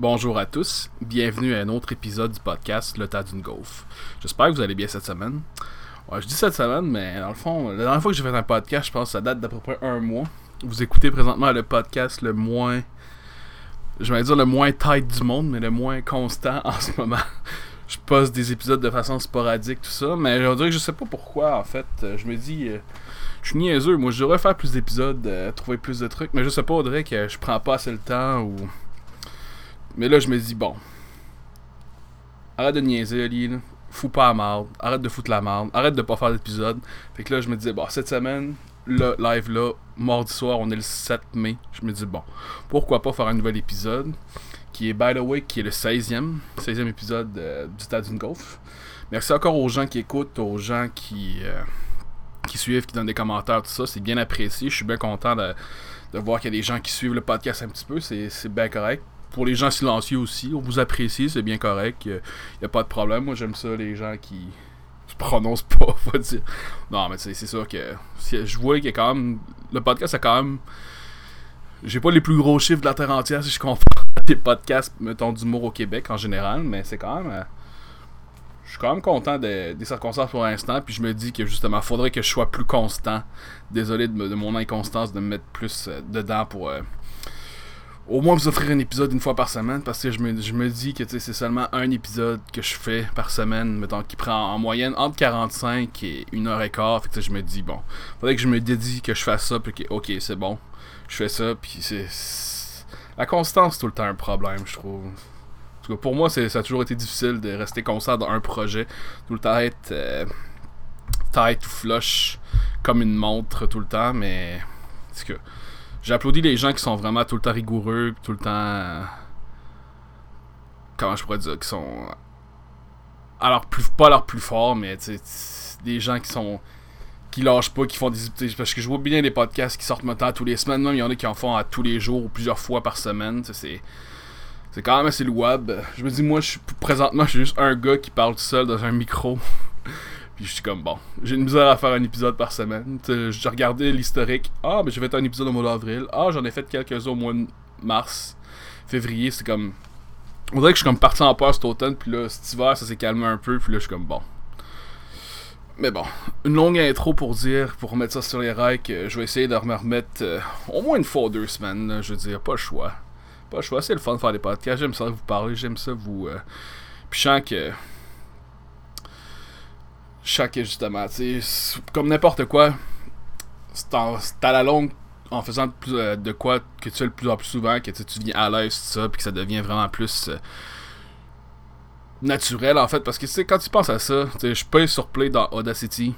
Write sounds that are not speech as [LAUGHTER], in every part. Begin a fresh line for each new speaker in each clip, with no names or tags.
Bonjour à tous, bienvenue à un autre épisode du podcast Le tas d'une gaufre. J'espère que vous allez bien cette semaine. Je dis cette semaine, mais dans le fond, la dernière fois que j'ai fait un podcast, je pense que ça date d'à peu près un mois. Vous écoutez présentement le podcast le moins. Je vais dire le moins tight du monde, mais le moins constant en ce moment. je poste des épisodes de façon sporadique, tout ça, mais je dirais que je sais pas pourquoi en fait. Je me dis. euh, je suis niaiseux, moi je devrais faire plus d'épisodes, euh, trouver plus de trucs, mais je sais pas, Audrey, que je prends pas assez le temps ou. Mais là, je me dis, bon. Arrête de niaiser, Ali. Fous pas la marde. Arrête de foutre la marde. Arrête de pas faire d'épisode. Fait que là, je me disais, bon, cette semaine, le live là, mardi soir, on est le 7 mai. Je me dis, bon, pourquoi pas faire un nouvel épisode qui est, by the way, qui est le 16e. 16e épisode euh, du Stade Gaufre. Merci encore aux gens qui écoutent, aux gens qui. euh, qui suivent, qui donnent des commentaires, tout ça, c'est bien apprécié. Je suis bien content de, de voir qu'il y a des gens qui suivent le podcast un petit peu, c'est bien correct. Pour les gens silencieux aussi, on vous apprécie, c'est bien correct, il n'y a pas de problème. Moi, j'aime ça, les gens qui se prononcent [LAUGHS] pas, faut dire. Non, mais c'est sûr que je vois a quand même. Le podcast a quand même. J'ai pas les plus gros chiffres de la terre entière si je compare [LAUGHS] les podcasts, mettons, d'humour au Québec en général, mais c'est quand même. euh, je suis quand même content de- des circonstances pour l'instant, puis je me dis que justement, faudrait que je sois plus constant. Désolé de, de mon inconstance de me mettre plus euh, dedans pour euh, au moins vous offrir un épisode une fois par semaine, parce que je me, je me dis que c'est seulement un épisode que je fais par semaine, mettons, qui prend en moyenne entre 45 et 1 heure et quart. Fait que je me dis, bon, faudrait que je me dédie que je fasse ça, puis que, ok, c'est bon, je fais ça, puis c'est. La constance, c'est tout le temps un problème, je trouve. En tout cas, pour moi, ça a toujours été difficile de rester constant dans un projet. Tout le temps être euh, tight ou flush comme une montre tout le temps, mais. En tout cas, j'applaudis les gens qui sont vraiment tout le temps rigoureux, tout le temps. euh, Comment je pourrais dire Qui sont. Alors, plus, pas leur plus fort, mais tu sais, t- des gens qui sont. qui lâchent pas, qui font des. Parce que je vois bien des podcasts qui sortent maintenant tous les semaines, même il y en a qui en font à tous les jours ou plusieurs fois par semaine. C'est. C'est quand même assez louable. Je me dis, moi, je suis présentement, je suis juste un gars qui parle tout seul dans un micro. [LAUGHS] Puis je suis comme, bon, j'ai une misère à faire un épisode par semaine. J'ai regardé l'historique. Ah, mais j'ai fait un épisode au mois d'avril. Ah, j'en ai fait quelques-uns au mois de mars, février. C'est comme. On dirait que je suis comme parti en peur cet automne. Puis là, cet hiver, ça s'est calmé un peu. Puis là, je suis comme, bon. Mais bon, une longue intro pour dire, pour remettre ça sur les rails, que je vais essayer de me remettre euh, au moins une fois ou deux semaines. je veux dire, pas le choix. Pas le choix, c'est le fun de faire des podcasts. J'aime ça vous parler, j'aime ça vous. euh, Puis je sens que. Que justement, comme n'importe quoi, c'est à la longue, en faisant euh, de quoi que tu fais le plus en plus souvent, que tu deviens à l'aise, tout ça, puis que ça devient vraiment plus. euh, naturel en fait. Parce que tu sais quand tu penses à ça je peux sur play dans Audacity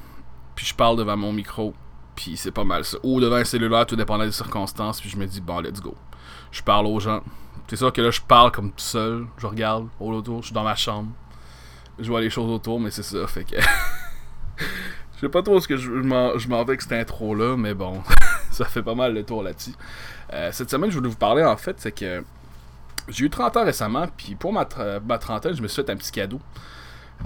puis je parle devant mon micro puis c'est pas mal ça. Ou devant un cellulaire tout dépendant des circonstances puis je me dis bon let's go. Je parle aux gens. C'est sûr que là je parle comme tout seul je regarde au autour je suis dans ma chambre je vois les choses autour mais c'est ça fait que [LAUGHS] je sais pas trop ce que je, m'en vais avec cette intro là mais bon [LAUGHS] ça fait pas mal le tour là-dessus Euh, cette semaine je voulais vous parler en fait c'est que j'ai eu 30 ans récemment, puis pour ma, ma trentaine, je me suis fait un petit cadeau.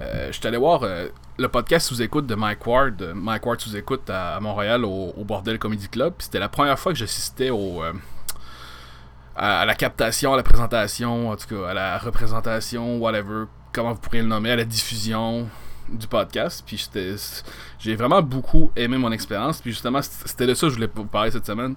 Euh, je suis allé voir euh, le podcast sous-écoute de Mike Ward, Mike Ward sous-écoute à, à Montréal au, Bordel Comedy Club. Puis c'était la première fois que j'assistais au, à la captation, à la présentation, en tout cas à la représentation, whatever, comment vous pourriez le nommer, à la diffusion du podcast. Puis j'ai vraiment beaucoup aimé mon expérience. Puis justement, c'était de ça que je voulais vous parler cette semaine.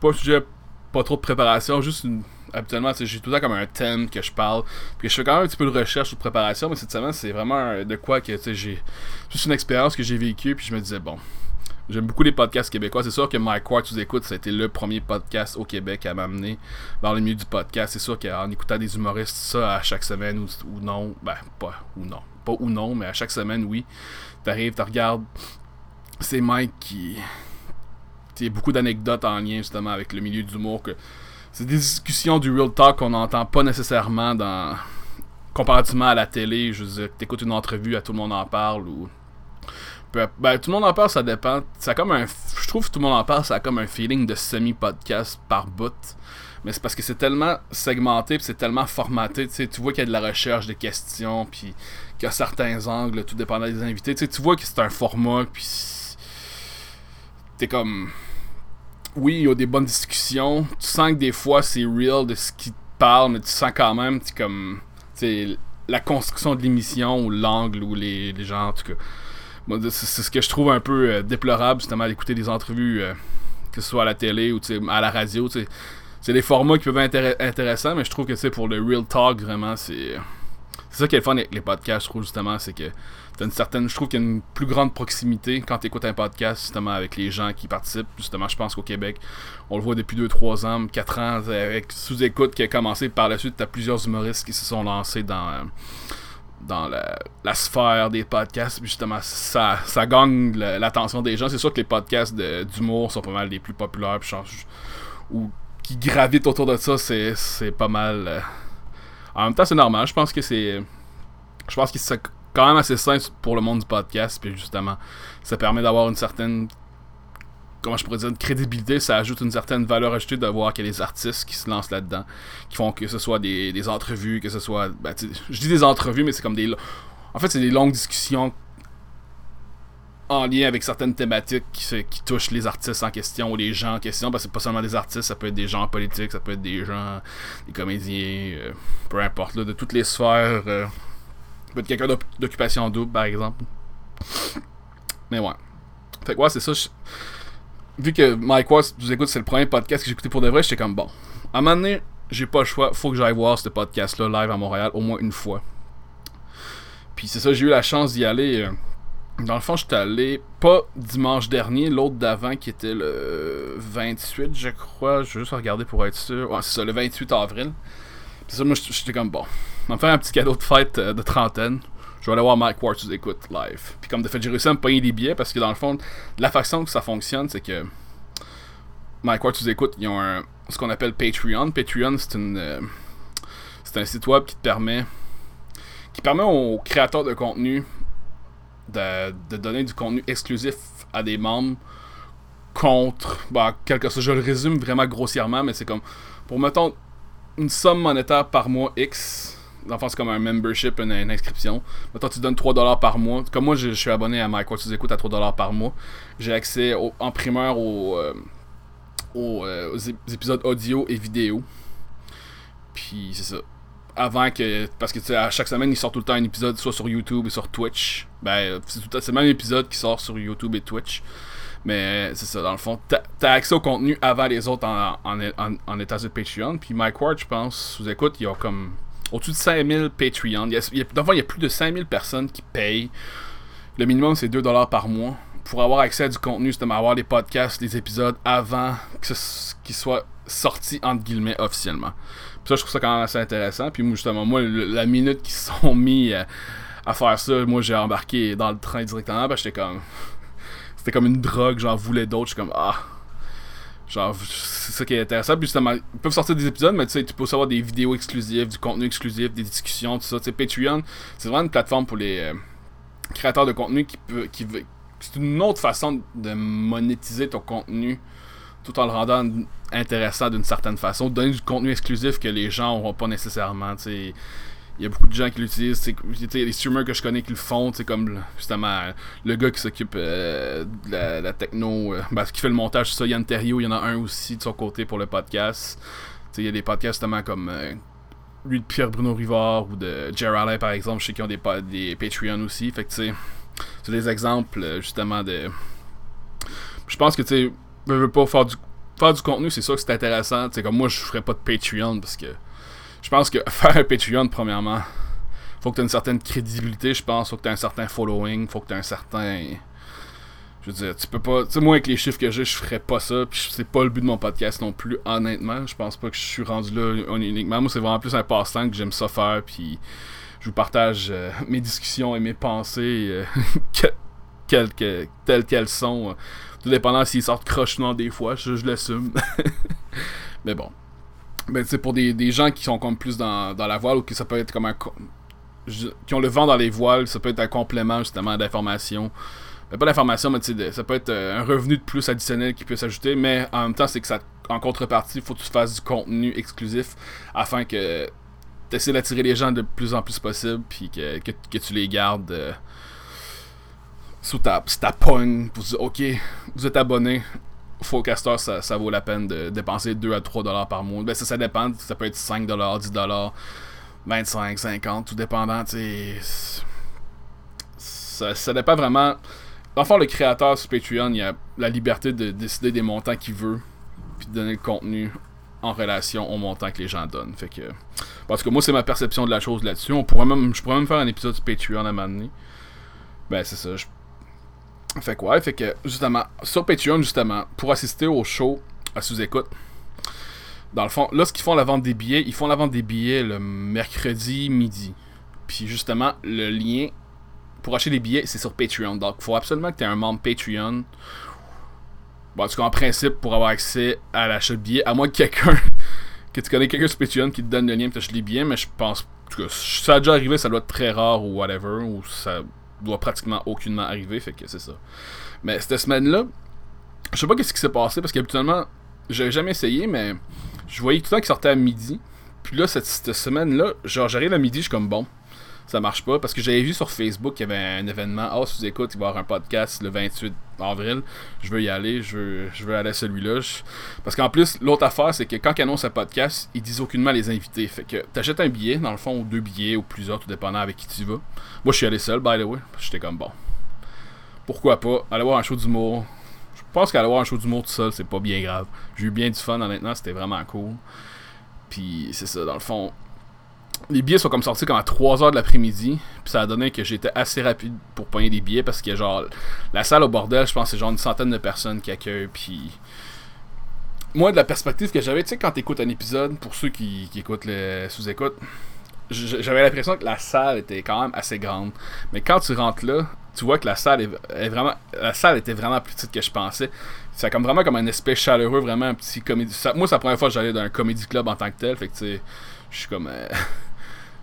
Pas trop de préparation, juste une habituellement, j'ai tout le temps comme un thème que je parle. Puis je fais quand même un petit peu de recherche ou de préparation, mais cette semaine, c'est vraiment de quoi que j'ai. Juste une expérience que j'ai vécue, puis je me disais, bon. J'aime beaucoup les podcasts québécois. C'est sûr que Mike Ward, vous écoute, ça a été le premier podcast au Québec à m'amener dans le milieu du podcast. C'est sûr qu'en écoutant des humoristes, ça à chaque semaine ou, ou non, ben, pas ou non. Pas ou non, mais à chaque semaine, oui. T'arrives, tu regardes. C'est Mike qui. Il a beaucoup d'anecdotes en lien justement avec le milieu d'humour que c'est des discussions du real talk qu'on n'entend pas nécessairement dans comparativement à la télé je veux dire t'écoutes une entrevue à tout le monde en parle ou Ben, tout le monde en parle ça dépend comme un je trouve que tout le monde en parle ça a comme un feeling de semi podcast par bout mais c'est parce que c'est tellement segmenté c'est tellement formaté tu vois qu'il y a de la recherche de questions puis qu'il y a certains angles tout dépendant des invités tu vois que c'est un format puis t'es comme oui, il y a des bonnes discussions. Tu sens que des fois, c'est real de ce qui parle, mais tu sens quand même, tu comme, tu la construction de l'émission, ou l'angle, ou les, les gens, en tout cas. C'est ce que je trouve un peu euh, déplorable, justement, d'écouter des entrevues, euh, que ce soit à la télé ou à la radio, c'est des formats qui peuvent être intéressants, mais je trouve que pour le real talk, vraiment, c'est. C'est ça qui est le fun avec les podcasts, je trouve, justement, c'est que une certaine. Je trouve qu'il y a une plus grande proximité quand tu écoutes un podcast, justement, avec les gens qui participent. Justement, je pense qu'au Québec, on le voit depuis 2-3 ans, 4 ans, avec sous-écoute qui a commencé. Par la suite, tu as plusieurs humoristes qui se sont lancés dans. Dans la, sphère des podcasts, justement, ça, ça gagne l'attention des gens. C'est sûr que les podcasts d'humour sont pas mal les plus populaires, ou qui gravitent autour de ça, c'est pas mal. Euh, en même temps, c'est normal. Je pense que c'est. Je pense que c'est quand même assez simple pour le monde du podcast. Puis justement, ça permet d'avoir une certaine. Comment je pourrais dire, une crédibilité. Ça ajoute une certaine valeur ajoutée de voir qu'il y a des artistes qui se lancent là-dedans. Qui font que ce soit des, des entrevues, que ce soit. Ben, je dis des entrevues, mais c'est comme des. En fait, c'est des longues discussions en lien avec certaines thématiques qui, touchent les artistes en question ou les gens en question. Parce que c'est pas seulement des artistes, ça peut être des gens politiques, ça peut être des gens, des comédiens, euh, peu importe, là, de toutes les sphères. Euh, peut être quelqu'un d'occupation double, par exemple. Mais ouais. Fait que ouais, c'est ça. Vu que Mike Watts, vous écoute, c'est le premier podcast que j'ai écouté pour de vrai, j'étais comme bon. À un moment donné, j'ai pas le choix, faut que j'aille voir ce podcast-là live à Montréal au moins une fois. Puis c'est ça, j'ai eu la chance d'y aller. Euh, dans le fond, j'étais allé pas dimanche dernier, l'autre d'avant qui était le 28, je crois. Je vais juste regarder pour être sûr. Ouais, c'est ça, le 28 avril. Puis ça, moi, j'étais comme bon. On va faire un petit cadeau de fête euh, de trentaine. Je vais aller voir Mike Ward sous live. Puis comme de fait, j'ai réussi à me payer des billets parce que dans le fond, la façon que ça fonctionne, c'est que Mike Ward sous écoute, ils ont un, ce qu'on appelle Patreon. Patreon, c'est une. Euh, c'est un site web qui te permet. qui permet aux créateurs de contenu de, donner du contenu exclusif à des membres contre, bah, quelque chose. Je le résume vraiment grossièrement, mais c'est comme, pour mettons, une somme monétaire par mois X, dans c'est comme un membership, une, inscription. Mettons, tu donnes 3$ par mois. Comme moi, je, suis abonné à MyQuartz, tu écoutes à 3$ par mois. J'ai accès en primeur euh, euh, aux épisodes audio et vidéo. Puis c'est ça avant que. Parce que à chaque semaine, il sort tout le temps un épisode, soit sur YouTube et sur Twitch. Ben, c'est le même épisode qui sort sur YouTube et Twitch. Mais c'est ça, dans le fond, t'as as accès au contenu avant les autres en, en, en, état de Patreon. Puis Mike Ward, je pense, vous écoute, il y a comme au-dessus de 5000 Patreon. Il y a, il y a plus de 5000 personnes qui payent. Le minimum, c'est 2$ par mois pour avoir accès à du contenu, justement, avoir les podcasts, les épisodes avant qu'ils soient sortis, entre guillemets, officiellement ça, je trouve ça quand même assez intéressant. Puis justement, moi, la minute qu'ils [LAUGHS] sont mis euh, à, faire ça, moi, j'ai embarqué dans le train directement. Parce que j'étais comme. [LAUGHS] C'était comme une drogue, j'en voulais d'autres. Je suis comme, ah. Genre, c'est ça qui est intéressant. Puis justement, ils peuvent sortir des épisodes, mais tu sais, tu peux aussi avoir des vidéos exclusives, du contenu exclusif, des discussions, tout ça. Tu sais, Patreon, c'est vraiment une plateforme pour les euh, créateurs de contenu qui peut. Qui, c'est une autre façon de monétiser ton contenu tout en le rendant intéressant d'une certaine façon, donner du contenu exclusif que les gens n'auront pas nécessairement. Il y a beaucoup de gens qui l'utilisent. Il y a des streamers que je connais qui le font, comme justement le gars qui s'occupe euh, de la, techno, euh, ben, qui fait le montage, ça, Yann Terrio, il y en a un aussi de son côté pour le podcast. Il y a des podcasts justement comme euh, lui de Pierre-Bruno Rivard ou de Jerry par exemple, je sais qu'ils ont des, des aussi. Fait que c'est des exemples justement de. Je pense que tu sais, veux pas faire du faire du contenu, c'est ça que c'est intéressant. C'est comme moi, je ferais pas de Patreon parce que je pense que [LAUGHS] faire un Patreon, premièrement, faut que tu aies une certaine crédibilité, je pense. Faut que tu aies un certain following. Faut que tu aies un certain. Je veux dire, tu peux pas. Tu sais, moi, avec les chiffres que j'ai, je ferais pas ça. Puis c'est pas le but de mon podcast non plus, honnêtement. Je pense pas que je suis rendu là uniquement. Moi, c'est vraiment plus un passe-temps que j'aime ça faire. Puis je vous partage euh, [LAUGHS] mes discussions et mes pensées euh, [LAUGHS] telles qu'elles sont. Tout dépendant s'ils sortent crochement des fois, je, je l'assume. Mais bon. Ben, c'est pour des, des, gens qui sont comme plus dans, dans la voile ou que ça peut être comme un. qui ont le vent dans les voiles, ça peut être un complément justement d'information. Ben, pas d'information, mais ça peut être euh, un revenu de plus additionnel qui peut s'ajouter, mais en même temps, c'est que ça en contrepartie, il faut que tu fasses du contenu exclusif afin que tu essaies d'attirer les gens de plus en plus possible, puis que, que, tu les gardes. Euh, sous ta, ta pogne pour dire ok, vous êtes abonné, Forecaster, ça, ça vaut la peine de dépenser 2 à 3 dollars par mois. Ben, ça, ça dépend. Ça peut être 5 dollars, 10 dollars, 25, 50, tout dépendant. Ça, ça dépend vraiment. Enfin, le créateur sur Patreon, il a la liberté de décider des montants qu'il veut, puis de donner le contenu en relation au montant que les gens donnent. Fait que, parce que moi, c'est ma perception de la chose là-dessus. On pourrait même, je pourrais même faire un épisode sur Patreon à un moment donné. Ben, c'est ça. Fait que, ouais, fait que, justement, sur Patreon, justement, pour assister au show à sous-écoute, dans le fond, là, ce qu'ils font la vente des billets, ils font la vente des billets le mercredi midi. Puis, justement, le lien pour acheter des billets, c'est sur Patreon. Donc, il faut absolument que tu aies un membre Patreon Bon, en tout cas, en principe, pour avoir accès à l'achat de billets, à moins que quelqu'un, [LAUGHS] que tu connais quelqu'un sur Patreon qui te donne le lien pour t'acheter les billets, mais je pense, en tout cas, ça a déjà arrivé, ça doit être très rare ou whatever, ou ça doit pratiquement aucunement arriver, fait que c'est ça. Mais cette semaine-là, je sais pas qu'est-ce qui s'est passé, parce qu'habituellement, j'avais jamais essayé, mais je voyais tout le temps qu'il sortait à midi. Puis là, cette, cette semaine-là, genre, j'arrive à midi, je suis comme bon ça marche pas. Parce que j'avais vu sur Facebook qu'il y avait un événement. Ah, oh, si vous écoutez, il va y avoir un podcast le 28 avril. Je veux y aller. Je veux, je veux aller à celui-là. Parce qu'en plus, l'autre affaire, c'est que quand ils annoncent un podcast, ils disent aucunement les invités. Fait que t'achètes un billet, dans le fond, ou deux billets, ou plusieurs, tout dépendant avec qui tu vas. Moi, je suis allé seul, by the way. J'étais comme bon. Pourquoi pas? Aller voir un show d'humour. Je pense qu'aller voir un show d'humour tout seul, c'est pas bien grave. J'ai eu bien du fun, honnêtement. C'était vraiment cool. Puis c'est ça, dans le fond les billets sont comme sortis comme à 3h de l'après-midi. Puis ça a donné que j'étais assez rapide pour pogner des billets parce que genre la salle au bordel, je pense c'est genre une centaine de personnes qui accueillent. Puis moi de la perspective que j'avais, tu sais quand t'écoutes un épisode, pour ceux qui, écoutent le sous-écoute, j'avais l'impression que la salle était quand même assez grande. Mais quand tu rentres là, tu vois que la salle est, vraiment. La salle était vraiment plus petite que je pensais. C'est comme vraiment comme un espèce chaleureux, vraiment un petit comédie. moi, c'est la première fois que j'allais dans un comédie club en tant que tel. Fait que tu sais, je suis comme. Euh, [LAUGHS]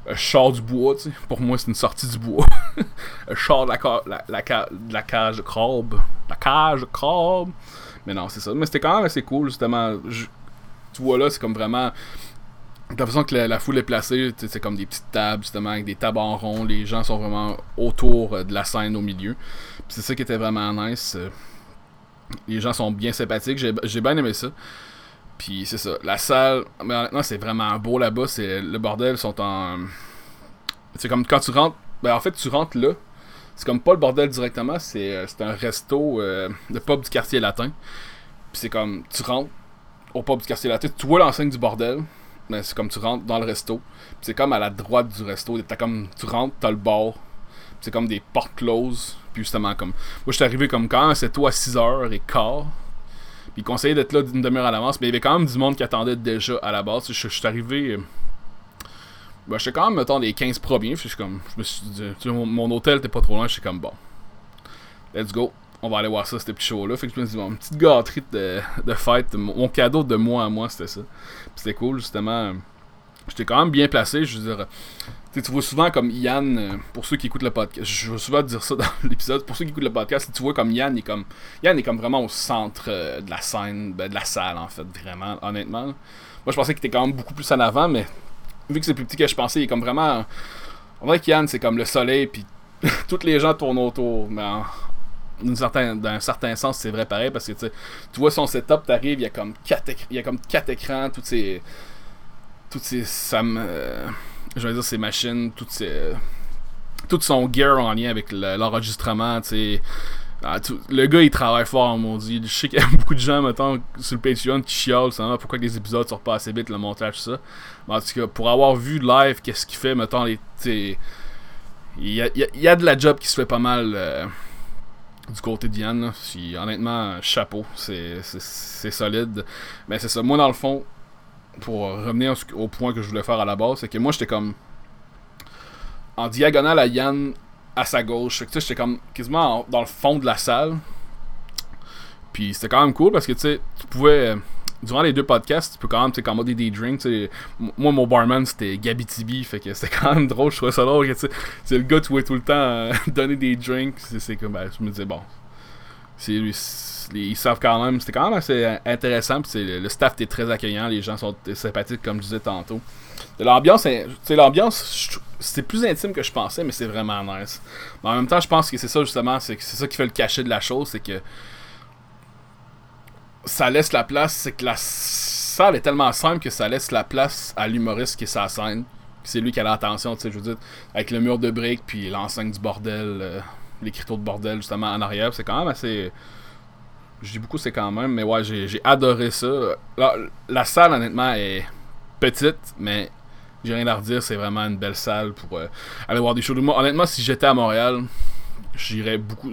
un char du bois, tu sais. Pour moi, c'est une sortie du bois. un [LAUGHS] char de la, la, la, cage de crabe. La cage de crabe. Mais non, c'est ça. Mais c'était quand même assez cool, justement. tu vois là, c'est comme vraiment. De la façon que la, foule est placée, c'est comme des petites tables, justement, avec des tables en rond. Les gens sont vraiment autour euh, de la scène au milieu. c'est ça qui était vraiment nice. Euh. Les gens sont bien sympathiques. J'ai bien aimé ça. Puis c'est ça. La salle, mais honnêtement, c'est vraiment beau là-bas. C'est le bordel sont en. C'est comme quand tu rentres. Ben en fait, tu rentres là. C'est comme pas le bordel directement. C'est euh, un resto euh, de pub du quartier latin. Puis c'est comme tu rentres au pub du quartier latin. Tu vois l'enseigne du bordel. Mais c'est comme tu rentres dans le resto. c'est comme à la droite du resto. T'as comme tu rentres, t'as le bar. C'est comme des portes closes. Puis justement comme. Moi je suis arrivé comme quand c'est toi à 6h15 il conseillait d'être là d'une demi-heure à l'avance, mais il y avait quand même du monde qui attendait déjà à la base. Je, suis arrivé. Euh, ben, j'étais quand même, mettons, les 15 premiers. Je me suis dit, mon, hôtel était pas trop loin. Je suis comme, bon, let's go. On va aller voir ça, c'était petit show-là. Fait que je me suis dit, une petite gâterie de, fête. Mon cadeau de moi à moi, c'était ça. c'était cool, justement. J'étais quand même bien placé. Je veux dire, tu vois souvent comme Yann, euh, pour ceux qui écoutent le podcast, je veux souvent dire ça dans [LAUGHS] l'épisode, pour ceux qui écoutent le podcast, tu vois comme Yann est comme Yann est comme vraiment au centre euh, de la scène, ben, de la salle en fait, vraiment, honnêtement. Moi je pensais qu'il était quand même beaucoup plus en avant, mais vu que c'est plus petit que je pensais, il est comme vraiment. On dirait que Yann c'est comme le soleil, puis [LAUGHS] toutes les gens tournent autour. Mais d'un certain, sens, c'est vrai pareil, parce que tu vois son setup, t'arrives, il y a comme quatre, il y a comme quatre écrans, toutes ces. Toutes ces. Ça me je vais dire, ses machines, toutes ses, tout son gear en lien avec l'enregistrement, tu sais. Ah, le gars il travaille fort mon dieu. Je sais qu'il y a [LAUGHS] beaucoup de gens mettons sur le Patreon qui chiolent ça pourquoi les épisodes sortent pas assez vite, le montage, ça. Mais en tout cas, pour avoir vu live qu'est-ce qu'il fait, mettons les. Il y a, y a, de la job qui se fait pas mal euh, du côté de Yann. honnêtement, chapeau, c'est solide. Mais c'est ça, moi dans le fond, pour revenir au point que je voulais faire à la base, c'est que moi j'étais comme en diagonale à Yann à sa gauche. Fait que j'étais comme quasiment dans le fond de la salle. Puis c'était quand même cool parce que tu sais, tu pouvais. Durant les deux podcasts, tu peux quand même commander des drinks. Moi, mon barman, c'était Gabi Tibi. Fait que c'était quand même drôle. Je trouvais ça drôle. C'est le gars, tu vois tout le temps euh, [LAUGHS] donner des drinks. C'est comme. Ben, je me disais, bon. C'est lui ils savent quand même, c'était quand même assez intéressant. le, le staff était très accueillant, les gens sont sympathiques, comme je disais tantôt. L'ambiance, l'ambiance, c'est plus intime que je pensais, mais c'est vraiment nice. Mais en même temps, je pense que c'est ça justement, c'est ça qui fait le cachet de la chose, c'est que ça laisse la place, c'est que la salle est tellement simple que ça laisse la place à l'humoriste qui est. C'est lui qui a l'attention, tu sais, je veux dire, avec le mur de briques, puis l'enseigne du bordel, euh, de bordel, justement, en arrière. C'est quand même assez. Je dis beaucoup, c'est quand même, mais ouais, j'ai adoré ça. La, salle, honnêtement, est petite, mais j'ai rien à redire. C'est vraiment une belle salle pour euh, aller voir des shows de moi. Honnêtement, si j'étais à Montréal, j'irais beaucoup.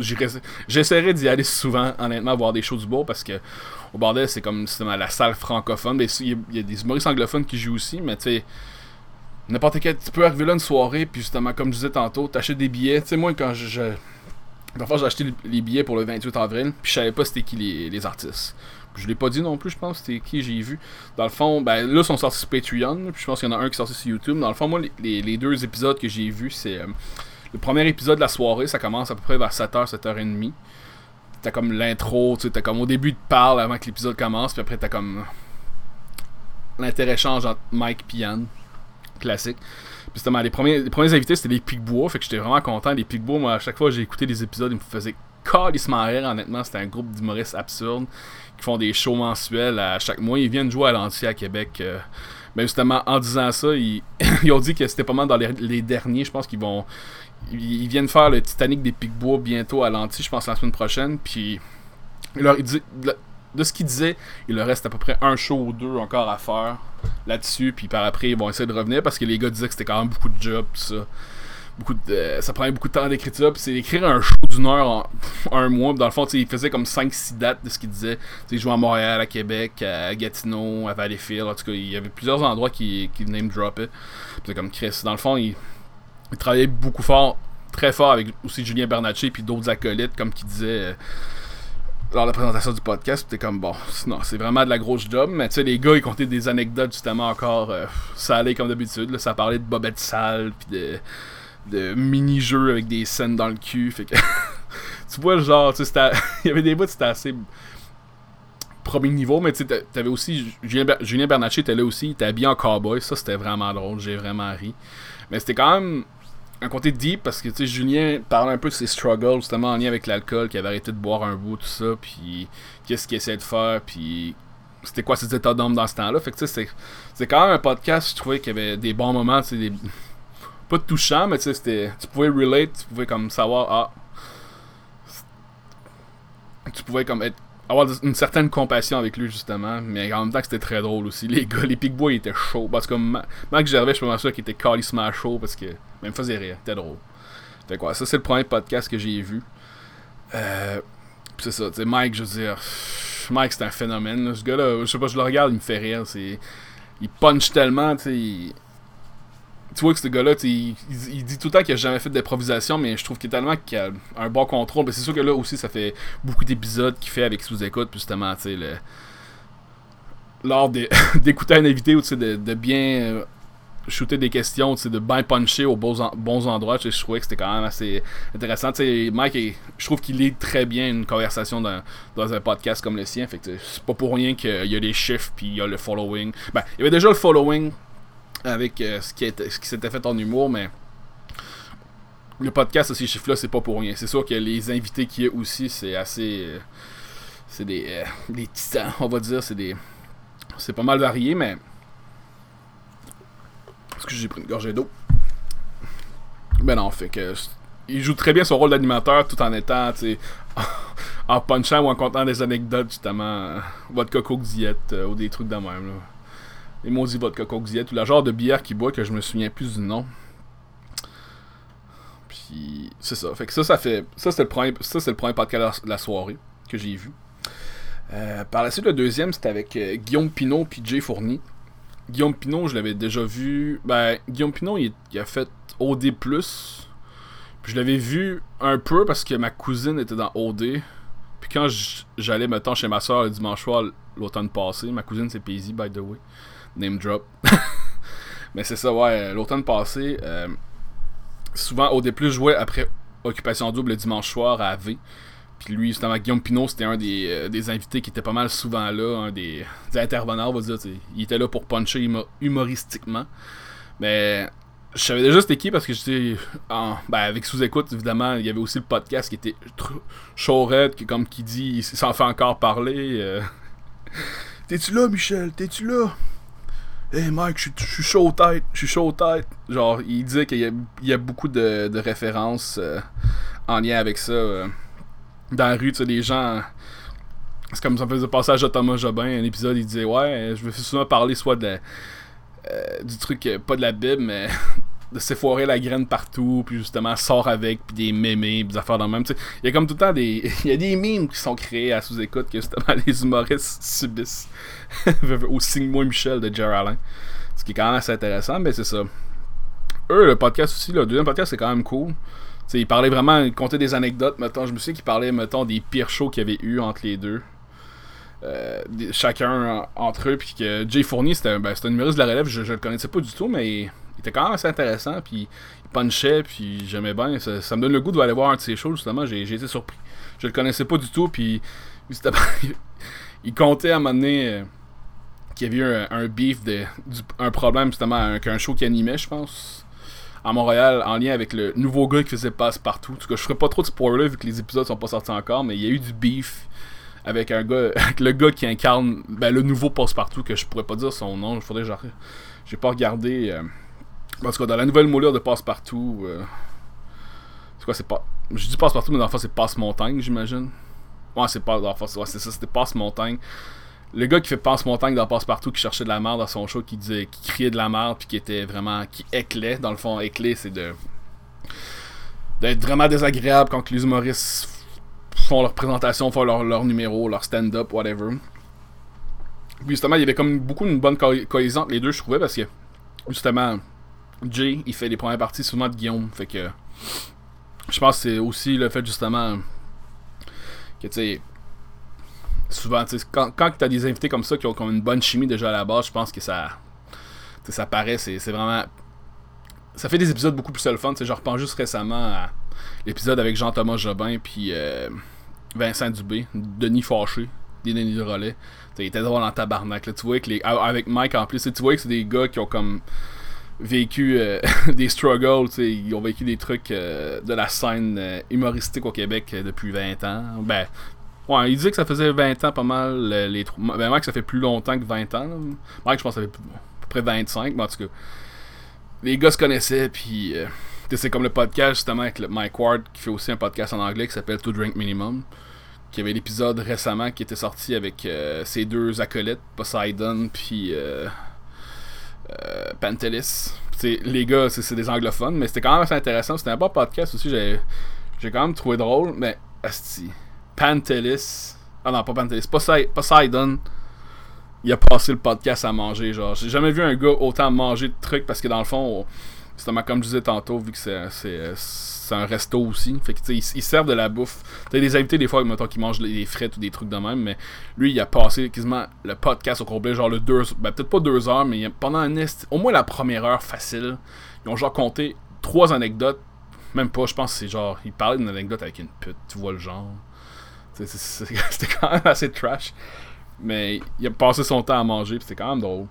J'essaierais d'y aller souvent, honnêtement, voir des shows du beau parce que au bordel, c'est comme la salle francophone. Il y, a des humoristes anglophones qui jouent aussi, mais tu sais n'importe quel. Tu peux arriver là une soirée, puis justement, comme je disais tantôt, t'achètes des billets. Tu sais, moi, quand je Parfois, j'ai acheté les billets pour le 28 avril, puis je savais pas c'était qui les, les artistes. Je l'ai pas dit non plus, je pense, c'était qui j'ai vu. Dans le fond, ben là, ils sont sortis sur Patreon, puis je pense qu'il y en a un qui est sorti sur YouTube. Dans le fond, moi, les, les deux épisodes que j'ai vus, c'est. Euh, le premier épisode de la soirée, ça commence à peu près vers 7h, 7h30. T'as comme l'intro, tu t'as comme au début, tu parles avant que l'épisode commence, puis après, t'as comme. L'intérêt-échange entre Mike et Yann classique. Justement, les premiers, les premiers invités, c'était les Picbois. Fait que j'étais vraiment content. Les Picbois, moi, à chaque fois j'ai écouté les épisodes, ils me faisaient calissement rire, honnêtement. C'était un groupe d'humoristes absurdes qui font des shows mensuels à chaque mois. Ils viennent jouer à l'entier à Québec. mais euh, ben, justement, en disant ça, [LAUGHS] ils, ont dit que c'était pas mal dans les, derniers. Je pense qu'ils vont. Ils, viennent faire le Titanic des Picbois bientôt à l'entier, je pense la semaine prochaine. Puis. Alors, ils disent de ce qu'il disait, il leur reste à peu près un show ou deux encore à faire là-dessus. Puis par après, ils vont essayer de revenir parce que les gars disaient que c'était quand même beaucoup de job, ça. Beaucoup de, ça prenait beaucoup de temps d'écriture. Puis c'est écrire un show d'une heure en [LAUGHS] un mois. dans le fond, il faisait comme 5-6 dates de ce qu'il disait. il jouait à Montréal, à Québec, à Gatineau, à Valleyfield. En tout cas, il y avait plusieurs endroits qui, name droppaient. c'est comme Chris. Dans le fond, il, il travaillait beaucoup fort, très fort avec aussi Julien Bernatchez puis d'autres acolytes, comme qui disait lors de la présentation du podcast, t'es comme bon, non, c'est vraiment de la grosse job, mais tu sais, les gars, ils comptaient des anecdotes justement encore, euh, allait comme d'habitude, ça parlait de bobette sale, puis de, de mini-jeux avec des scènes dans le cul, fait que [LAUGHS] tu vois, genre, tu sais, [LAUGHS] il y avait des bouts, c'était assez premier niveau, mais tu sais, t'avais aussi Julien, Julien Bernatchez était là aussi, il était habillé en cowboy, ça c'était vraiment drôle, j'ai vraiment ri, mais c'était quand même un côté deep parce que tu sais Julien parlait un peu de ses struggles justement en lien avec l'alcool, qu'il avait arrêté de boire un bout tout ça, puis qu'est-ce qu'il essayait de faire, puis c'était quoi ses états d'homme dans ce temps-là. Fait que tu sais c'est quand même un podcast, je trouvais qu'il y avait des bons moments, tu sais des pas touchants, mais tu sais c'était tu pouvais relate, tu pouvais comme savoir ah tu pouvais comme être avoir une certaine compassion avec lui justement, mais en même temps c'était très drôle aussi. Les gars, les Pigbois ils étaient chauds. Parce que Mac Gervais, je suis pas sûr qu'il était calissement chaud parce que même me faisait rire, c'était drôle. Fait quoi, ça c'est le premier podcast que j'ai vu. Euh, c'est ça, tu sais, Mike, je veux dire, Mike c'est un phénomène. Ce gars-là, je sais pas, je le regarde, il me fait rire. Il punch tellement, tu sais tu vois que ce gars-là, il, dit tout le temps qu'il a jamais fait d'improvisation, mais je trouve qu'il est tellement qu'il a un bon contrôle. c'est sûr que là aussi, ça fait beaucoup d'épisodes qu'il fait avec sous-écoute, justement, tu sais, le... lors [LAUGHS] d'écouter un invité ou de, de bien euh, shooter des questions, de bien puncher aux bons, endroits, je trouvais que c'était quand même assez intéressant. Mike, je trouve qu'il lit très bien une conversation dans, un podcast comme le sien. Fait c'est pas pour rien qu'il y a les chiffres puis il y a le following. Ben, il y avait déjà le following avec euh, ce qui, ce qui s'était fait en humour, mais le podcast à ces chiffres-là, c'est pas pour rien. C'est sûr que les invités qu'il y a aussi, c'est assez. Euh, c'est des, euh, des titans, on va dire. C'est des. C'est pas mal varié, mais. Parce que j'ai pris une gorgée d'eau. Ben non, fait que. Il joue très bien son rôle d'animateur tout en étant, tu en punchant ou en contant des anecdotes, justement. Votre coco diète ou des trucs de même, là les maudits vodka coke diète ou la genre de bière qu'il boit que je me souviens plus du nom. Puis c'est ça. Fait que ça, ça fait. Ça, c'est le premier. Ça, c'est le premier podcast de la soirée que j'ai vu. Euh, par la suite, le deuxième, c'était avec euh, Guillaume Pinot puis Jay Fournier. Guillaume Pinot, je l'avais déjà vu. Ben, Guillaume Pinot, il, a fait OD. Puis je l'avais vu un peu parce que ma cousine était dans OD. Puis quand j'allais, mettons, chez ma soeur le dimanche soir l'automne passé, ma cousine c'est Paisy, by the way name drop. [LAUGHS] Mais c'est ça, ouais, l'automne passé, euh, souvent OD jouait après Occupation Double le dimanche soir à AV. Puis lui, justement, Guillaume Pinot, c'était un des, euh, des, invités qui était pas mal souvent là, un des, intervenants, on va dire. Il était là pour puncher humoristiquement. Mais je savais déjà c'était qui parce que j'étais ben, avec sous-écoute évidemment il y avait aussi le podcast qui était chaud qui comme qui dit il s'en fait encore parler euh, [LAUGHS] T'es-tu là, Michel? T'es-tu là? Hey Mike, je suis chaud tête, je suis chaud tête. Genre, il disait qu'il y, a beaucoup de, références euh, en lien avec ça. Euh, dans la rue, tu sais, les gens. C'est comme ça me faisait passage à Thomas Jobin, un épisode, il disait Ouais, je fais souvent parler soit de euh, du truc, pas de la Bible, mais de s'effoirer la graine partout, puis justement sort avec, puis des mémés, des affaires dans le même. Il y a comme tout le temps des. [LAUGHS] Il y a des mimes qui sont créés à sous-écoute que justement [LAUGHS] les humoristes subissent. [LAUGHS] Au signe-moi Michel de Jerry Allen. Ce qui est quand même assez intéressant, mais c'est ça. Eux, le podcast aussi, le deuxième podcast, c'est quand même cool. T'sais, ils parlaient vraiment, ils comptaient des anecdotes. Mettons, je me souviens qu'ils parlaient, mettons, des pires shows qu'il y avait eu entre les deux. Euh, chacun entre eux, puis que Jay Fournier, c'était ben, un numériste de la relève, je, je le connaissais pas du tout, mais c'était quand même assez intéressant, puis il punchait, puis j'aimais bien. Ça, me donne le goût d'aller voir un de ses shows, justement. J'ai été surpris. Je le connaissais pas du tout, puis [LAUGHS] il comptait à un moment donné euh, qu'il y avait eu un, beef, de, un problème justement avec un show qui animait, je pense, à Montréal, en lien avec le nouveau gars qui faisait passe-partout. En tout cas, je ferai pas trop de spoilers vu que les épisodes sont pas sortis encore, mais il y a eu du beef avec un gars, [LAUGHS] avec le gars qui incarne ben, le nouveau passe-partout, que je pourrais pas dire son nom, il faudrait genre. J'ai pas regardé. Euh, parce que dans la nouvelle moulure de Passe-Partout. Euh, c'est quoi, c'est pas. Je dis Passe-Partout, mais dans le fond, c'est Passe-Montagne, j'imagine. Ouais, c'est pas. C'est ça, c'était Passe-Montagne. Le gars qui fait Passe-Montagne dans Passe-Partout, qui cherchait de la merde dans son show, qui disait. qui criait de la merde, puis qui était vraiment. qui éclait. Dans le fond, éclait, c'est de. d'être vraiment désagréable quand les humoristes font leur présentation, font leur, leur numéro, leur stand-up, whatever. Puis justement, il y avait comme beaucoup une bonne cohésion entre les deux, je trouvais, parce que justement, Jay, il fait les premières parties souvent de Guillaume. Fait que. Je pense que c'est aussi le fait justement. Que tu sais. Souvent, quand, quand tu as des invités comme ça qui ont comme une bonne chimie déjà à la base, je pense que ça. ça paraît, c'est vraiment. Ça fait des épisodes beaucoup plus le fun. Je repense juste récemment l'épisode avec Jean-Thomas Jobin puis euh, Vincent Dubé, Denis Fâché, Denis de Relais. il était drôle en tabarnak. Là. Tu vois que les, avec Mike en plus, tu vois que c'est des gars qui ont comme vécu euh, [LAUGHS] des struggles, ils ont vécu des trucs euh, de la scène euh, humoristique au Québec depuis 20 ans. Ben, ouais, il disait que ça faisait 20 ans pas mal les Ben, Mike, ça fait plus longtemps que 20 ans. Mike, je pense que ça fait à peu près 25, mais en tout cas, les gars se connaissaient, puis c'est comme le podcast justement avec Mike Ward qui fait aussi un podcast en anglais qui s'appelle To Drink Minimum. Qui avait l'épisode récemment qui était sorti avec ses deux acolytes, Poseidon, puis. Euh, Pantelis. les gars, c'est des anglophones, mais c'était quand même assez intéressant. C'était un bon podcast aussi. J'ai quand même trouvé drôle, mais asti. Pantelis. Ah non, pas Pantelis. Poseidon. Il a passé le podcast à manger. Genre, j'ai jamais vu un gars autant manger de trucs parce que dans le fond, justement, comme je disais tantôt, vu que c'est un resto aussi. Fait que, ils, ils servent de la bouffe. T'as des invités, des fois, mettons, qui mangent des frites ou des trucs de même, mais lui, il a passé quasiment le podcast au complet, genre le deux, ben peut-être pas deux heures, mais pendant un au moins la première heure facile, ils ont genre compté trois anecdotes. Même pas, je pense c'est genre, il parlait d'une anecdote avec une pute, tu vois le genre. [LAUGHS] C'était quand même assez trash. Mais il a passé son temps à manger, c'était quand même drôle.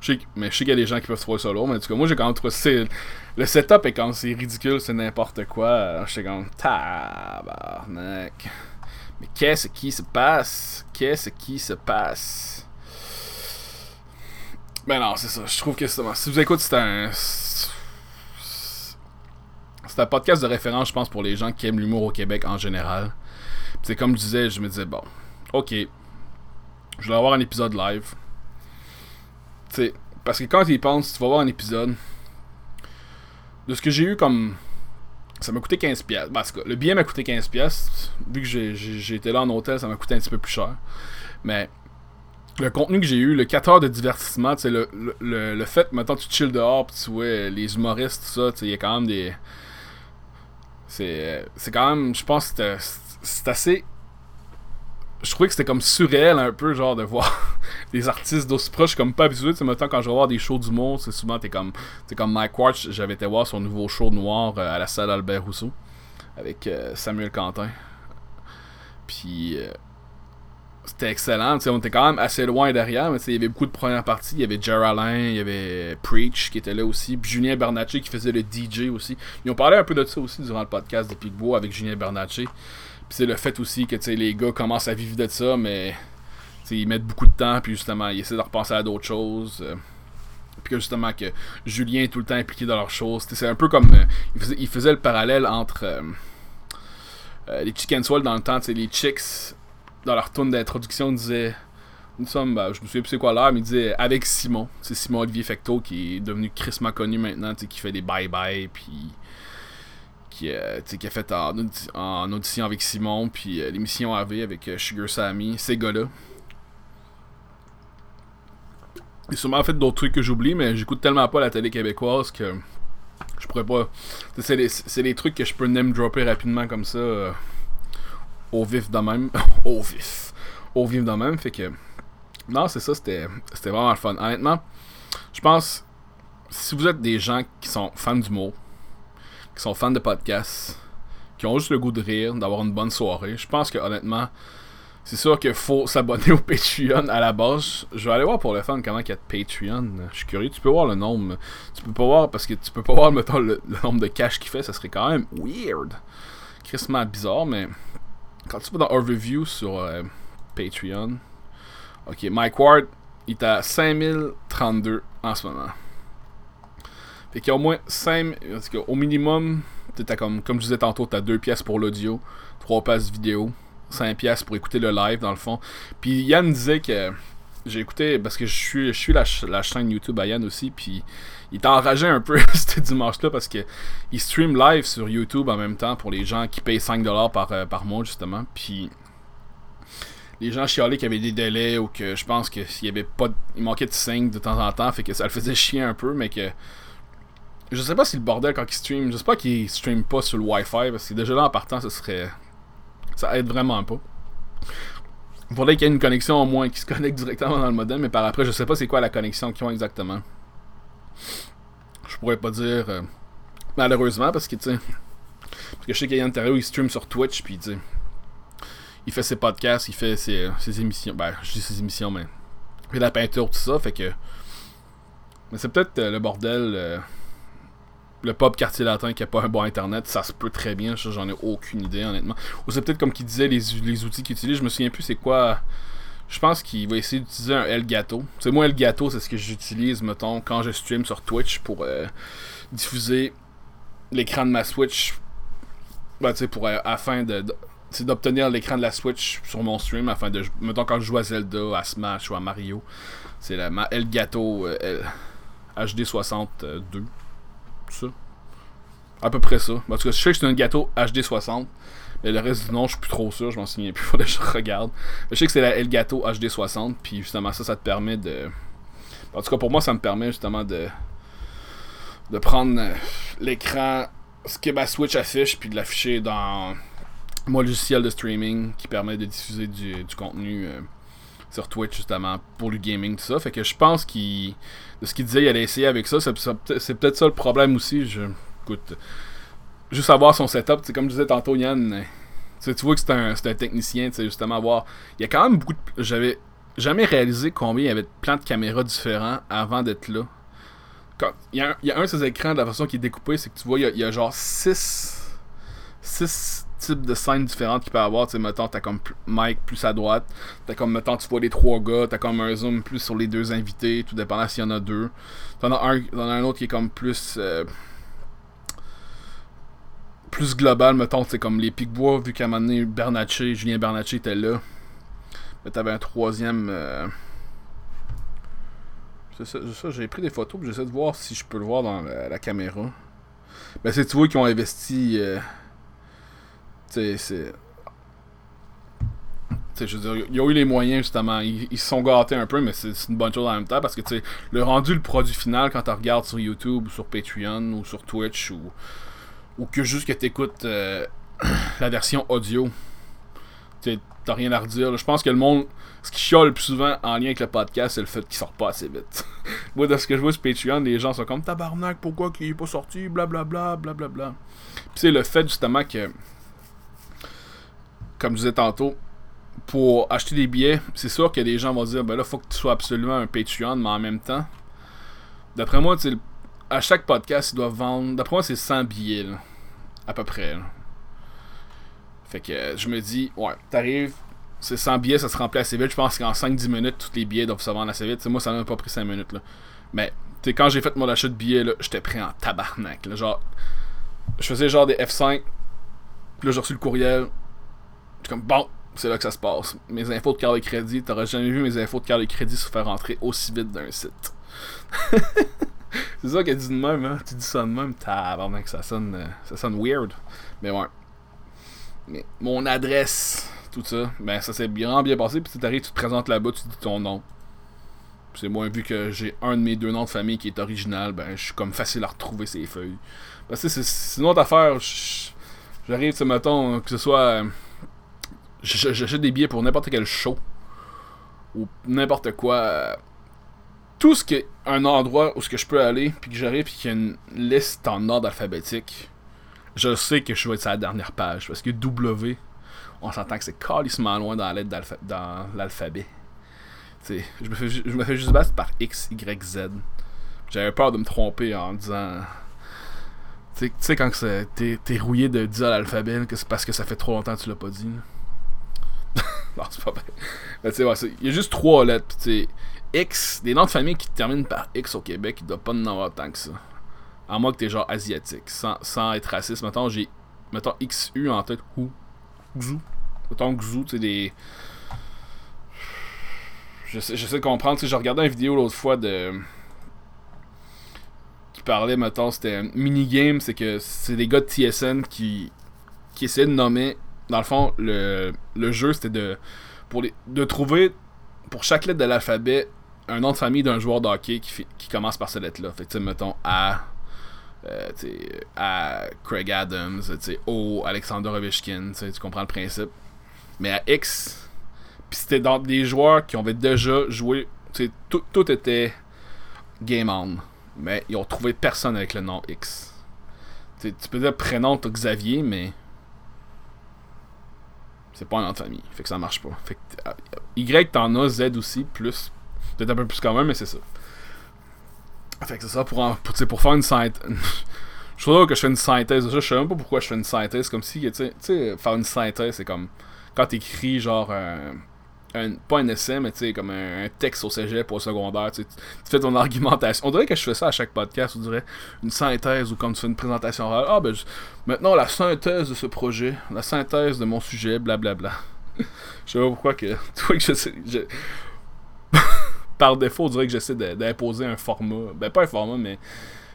Je sais, mais je sais qu'il y a des gens qui peuvent trouver ça lourd, mais en tout cas, moi j'ai quand même trouvé. Le setup est quand c'est ridicule, c'est n'importe quoi. J'étais comme tabarnak. Mais qu'est-ce qui se passe? Qu'est-ce qui se passe? Ben non, c'est ça. Je trouve que c'est. Si vous écoutez, c'est un. C'est un podcast de référence, je pense, pour les gens qui aiment l'humour au Québec en général. C'est comme je disais, je me disais, bon, ok. Je vais avoir un épisode live parce que quand tu y penses, tu vas voir un épisode. De ce que j'ai eu comme. Ça m'a coûté 15$. pièces parce que le billet m'a coûté 15$. pièces Vu que été là en hôtel, ça m'a coûté un petit peu plus cher. Mais le contenu que j'ai eu, le 4 heures de divertissement, le, le, le, fait, maintenant tu chill dehors, pis tu vois les humoristes, tout ça, il y a quand même des. C'est quand même. Je pense que c'est assez je trouvais que c'était comme surréel un peu, genre, de voir [LAUGHS] des artistes d'aussi proches, comme pas habitué. Tu sais, quand je vais voir des shows du monde, c'est souvent, t'es comme, comme Mike Ward, j'avais été voir son nouveau show noir euh, à la salle Albert Rousseau, avec euh, Samuel Quentin. Puis, euh, c'était excellent. Tu sais, on était quand même assez loin derrière, mais il y avait beaucoup de premières parties. Il y avait Jerry Alain, il y avait Preach qui était là aussi, puis Julien Bernatchez qui faisait le DJ aussi. Ils ont parlé un peu de ça aussi durant le podcast de Pigbois avec Julien Bernatchez c'est le fait aussi que les gars commencent à vivre de ça, mais ils mettent beaucoup de temps, puis justement, ils essaient de repenser à d'autres choses. Euh, puis que justement, que Julien est tout le temps impliqué dans leurs choses. C'est un peu comme. Euh, il, faisait, le parallèle entre euh, les Chicken Swell dans le temps, les Chicks, dans leur tourne d'introduction, disaient. Nous sommes, ben, je me souviens plus c'est quoi l'heure, mais il disait avec Simon. C'est Simon Olivier Fecto qui est devenu crissement connu maintenant, qui fait des bye-bye, puis qui, qui, a fait en, audition avec Simon, puis l'émission AV avec Sugar Sammy, ces gars-là. J'ai sûrement fait d'autres trucs que j'oublie, mais j'écoute tellement pas la télé québécoise que je pourrais pas. C'est des, trucs que je peux name dropper rapidement comme ça. Euh, au vif de même. [LAUGHS] au vif. Au vif de même. Fait que. Non, c'est ça, c'était vraiment le fun. Honnêtement, je pense. Si vous êtes des gens qui sont fans d'humour, qui sont fans de podcasts, qui ont juste le goût de rire, d'avoir une bonne soirée, je pense que honnêtement, c'est sûr qu'il faut s'abonner [LAUGHS] au Patreon à la base. Je vais aller voir pour le fun comment il y a de Patreon. Je suis curieux. Tu peux voir le nombre. Tu peux pas voir parce que tu peux pas voir mettons, le, nombre de cash qu'il fait. Ça serait quand même weird. Crissement bizarre, mais quand tu vas dans Overview sur euh, Patreon. Ok, Mike Ward, il est à 5032 en ce moment. Fait qu'il y a au moins 5. Au minimum, as comme, comme je disais tantôt, tu as 2 pièces pour l'audio, 3 pièces vidéo. 5$ pour écouter le live dans le fond. Puis Yann disait que j'ai écouté parce que je suis, je suis la, chaîne YouTube à Yann aussi, puis il était enragé un peu [LAUGHS] ce dimanche-là parce que il stream live sur YouTube en même temps pour les gens qui payent 5$ par, euh, par mois justement. Puis les gens chialaient qu'il y avait des délais ou que je pense qu'il avait pas il manquait de 5 de temps en temps, fait que ça le faisait chier un peu, mais que je sais pas si le bordel quand il stream, je sais pas qu'il stream pas sur le Wi-Fi parce que déjà là en partant, ce serait ça aide vraiment pas. Il faudrait qu'il y ait une connexion au moins qui se connecte directement dans le modem, mais par après, je sais pas c'est quoi la connexion qu'ils ont exactement. Je pourrais pas dire. Euh, malheureusement, parce que tu sais. Parce que je sais qu'il y a Terrio, il stream sur Twitch, puis tu sais. Il fait ses podcasts, il fait ses, ses, émissions. Ben, je dis ses émissions, mais. Il fait la peinture, tout ça, fait que. Mais c'est peut-être euh, le bordel. Euh, le pop quartier latin qui a pas un bon internet, ça se peut très bien, j'en ai aucune idée honnêtement. Ou c'est peut-être comme qu'il disait les, outils qu'il utilise, je me souviens plus c'est quoi. Je pense qu'il va essayer d'utiliser un Elgato. C'est moi Elgato, c'est ce que j'utilise mettons quand je stream sur Twitch pour euh, diffuser l'écran de ma Switch ben, pour euh, afin de, c'est d'obtenir l'écran de la Switch sur mon stream afin de mettons quand je joue à Zelda, à Smash ou à Mario, c'est la ma Elgato euh, HD62 ça. À peu près ça. En tout cas, je sais que c'est un gâteau HD60. Mais le reste du nom, je suis plus trop sûr, je m'en souviens plus, [LAUGHS] faudrait que je regarde. Mais je sais que c'est la Elgato HD60, puis justement, ça, ça te permet de. En tout cas, pour moi, ça me permet justement de. de prendre euh, l'écran, ce que ma Switch affiche, puis de l'afficher dans mon logiciel de streaming qui permet de diffuser du, contenu. Euh, sur Twitch justement pour le gaming tout ça. Fait que je pense qu'il de ce qu'il disait il allait essayer avec ça. C'est, peut-être ça le problème aussi. Je écoute juste avoir son setup. Comme je disais tantôt Yann tu vois que c'est un, un technicien justement voir. Il y a quand même beaucoup de j'avais jamais réalisé combien il y avait plein de caméras différents avant d'être là. Quand, il, y a un, il y a un de ces écrans de la façon qu'il est découpé c'est que tu vois il y a, il y a genre 6 6 types de scènes différentes qu'il peut avoir. Tu sais, mettons, t'as comme Mike plus à droite. T'as comme, mettons, tu vois les trois gars. T'as comme un zoom plus sur les deux invités, tout dépendant s'il y en a deux. T'en as un, as un autre qui est comme plus. Euh, plus global, mettons, c'est comme les Picbois, vu qu'à un moment donné, Bernatchez, Julien Bernatchez était là. Mais t'avais un troisième. Euh, c'est ça, j'ai pris des photos, j'essaie de voir si je peux le voir dans la, caméra. Ben, c'est tu vois qui ont investi. Euh, c'est. Je veux dire, ils ont eu les moyens justement, ils, se sont gâtés un peu, mais c'est une bonne chose en même temps parce que tu le rendu, le produit final, quand tu regardes sur YouTube ou sur Patreon ou sur Twitch ou, ou que juste que tu écoutes euh, [CLEARS THROAT] la version audio, t'as rien à redire. Je pense que le monde, ce qui chiale le plus souvent en lien avec le podcast, c'est le fait qu'il sort pas assez vite. [LAUGHS] Moi, de ce que je vois sur Patreon, les gens sont comme tabarnak, pourquoi qu'il est pas sorti, blablabla, blablabla. Puis c'est le fait justement que comme je disais tantôt, pour acheter des billets, c'est sûr que des gens vont dire ben là, faut que tu sois absolument un Patreon, mais en même temps, d'après moi, à chaque podcast, ils doivent vendre. D'après moi, c'est 100 billets, à peu près. Fait que je me dis, ouais, t'arrives, c'est 100 billets, ça se remplit assez vite. Je pense qu'en 5-10 minutes, tous les billets doivent se vendre assez vite. moi, ça m'a pas pris 5 minutes. Là. Mais quand j'ai fait mon achat de billets, j'étais prêt en tabarnak. Genre, je faisais genre des F5. Puis là, j'ai reçu le courriel. Comme, bon, c'est là que ça se passe. Mes infos de carte de crédit, t'aurais jamais vu mes infos de carte de crédit se faire rentrer aussi vite d'un site. [LAUGHS] c'est ça qu'elle dit de même, hein? Tu dis ça de même, tabarnak, ça sonne, euh, ça sonne weird. Mais ouais. Mais mon adresse, tout ça, ben ça s'est bien bien passé. Puis tu t'arrives, tu te présentes là-bas, tu dis ton nom. C'est moi, vu que j'ai un de mes deux noms de famille qui est original, ben je suis comme facile à retrouver ces feuilles. Parce que c'est une autre affaire. J'arrive, tu mettons, que ce soit. Euh, j'achète des billets pour n'importe quel show. Ou n'importe quoi. Tout ce qui est un endroit où ce que je peux aller, puis que j'arrive, puis qu'il y a une liste en ordre alphabétique, je sais que je vais être sur la dernière page. Parce que W, on s'entend que c'est calissement loin dans l'alphabet. Je me, fais, je me fais juste battre par X, Y, Z. J'avais peur de me tromper en disant. Tu sais, quand t'es rouillé de dire l'alphabet, que c'est parce que ça fait trop longtemps que tu l'as pas dit. Il y a juste trois lettres. Pis X, des noms de famille qui terminent par X au Québec, il doit pas en avoir tant que ça. À moins que t'es genre asiatique, sans, sans être raciste. Mettons, j'ai. Mettons XU en tête. Ou. Xu. Mettons Xu, tu sais, des. J'essaie sais de comprendre. Tu sais, j'ai regardé une vidéo l'autre fois de. qui parlait, mettons, c'était un mini-game. C'est que c'est des gars de TSN qui. qui essaient de nommer. Dans le fond, le, le jeu, c'était de. De trouver, pour chaque lettre de l'alphabet, un nom de famille d'un joueur de hockey qui, qui commence par cette lettre-là. Fait que, mettons, A. Euh, à Craig Adams, O, Alexander Ovechkin, tu comprends le principe. Mais à X, puis c'était dans des joueurs qui avaient déjà joué. Tout, tout était game on. Mais ils ont trouvé personne avec le nom X. tu peux dire prénom, t'as Xavier, mais. C'est pas un nom de famille. Fait que ça marche pas. Fait que, euh, y, t'en as, Z aussi, plus. Peut-être un peu plus même, mais c'est ça. Fait que c'est ça pour, pour, pour faire une synthèse. [LAUGHS] je trouve que je fais une synthèse. Je sais même pas pourquoi je fais une synthèse. Comme si, tu sais, faire une synthèse, c'est comme quand t'écris genre un, pas un essai, mais tu sais, comme un, texte au cégep ou au secondaire, tu, fais ton [LAUGHS] argumentation. On dirait que je fais ça à chaque podcast, on dirait une synthèse ou comme tu fais une présentation orale. Ah ben, maintenant la synthèse de ce projet, la synthèse de mon sujet, blablabla. [LAUGHS] je sais pas pourquoi que, [LAUGHS] tu vois que je par défaut, on dirait que j'essaie d'imposer un format, ben pas un format, mais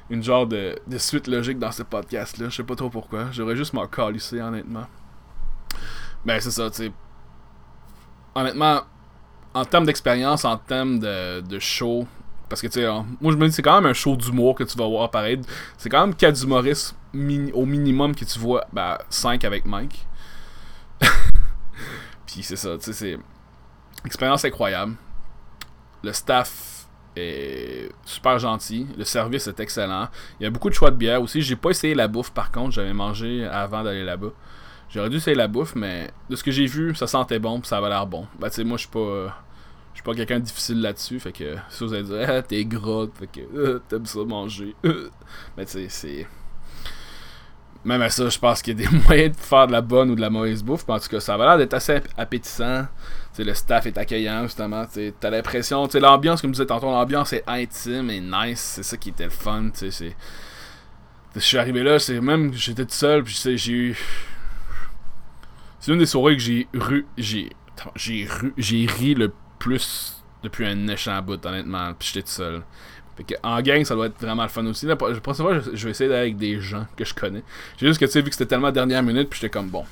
une genre de, de suite logique dans ce podcast-là. Je sais pas trop pourquoi. J'aurais juste m'en calisser, honnêtement. Ben c'est ça, tu sais honnêtement, en termes d'expérience, en termes de, show, parce que tu sais, moi je me dis c'est quand même un show d'humour que tu vas voir apparaître. C'est quand même 4 humoristes au minimum que tu vois, ben 5 avec Mike. [LAUGHS] Puis c'est ça, tu sais, c'est. Expérience incroyable. Le staff est super gentil. Le service est excellent. Il y a beaucoup de choix de bière aussi. J'ai pas essayé la bouffe par contre, j'avais mangé avant d'aller là-bas. J'aurais dû essayer la bouffe, mais de ce que j'ai vu, ça sentait bon, pis ça avait l'air bon. Bah, tu sais, moi, je suis pas. je suis pas quelqu'un de difficile là-dessus, fait que si vous allez dire, ah, t'es gros, fait que euh, t'aimes ça manger. mais tu c'est. Même à ça, je pense qu'il y a des [LAUGHS] moyens de faire de la bonne ou de la mauvaise bouffe. Mais en tout cas, ça avait l'air d'être assez appétissant. sais, le staff est accueillant, justement. T'as l'impression, tu l'ambiance, comme je disais tantôt, l'ambiance est intime et nice. C'est ça qui était le fun. tu sais Je suis arrivé là, c'est même j'étais tout seul, puis j'ai eu c'est une des soirées que j'ai ru, j'ai, j'ai j'ai ri le plus depuis un échange bout, honnêtement. Puis j'étais tout seul. Fait que, en gang, ça doit être vraiment le fun aussi. La prochaine fois, je vais essayer d'aller avec des gens que je connais. J'ai juste que, tu sais, vu que c'était tellement dernière minute, puis j'étais comme, bon.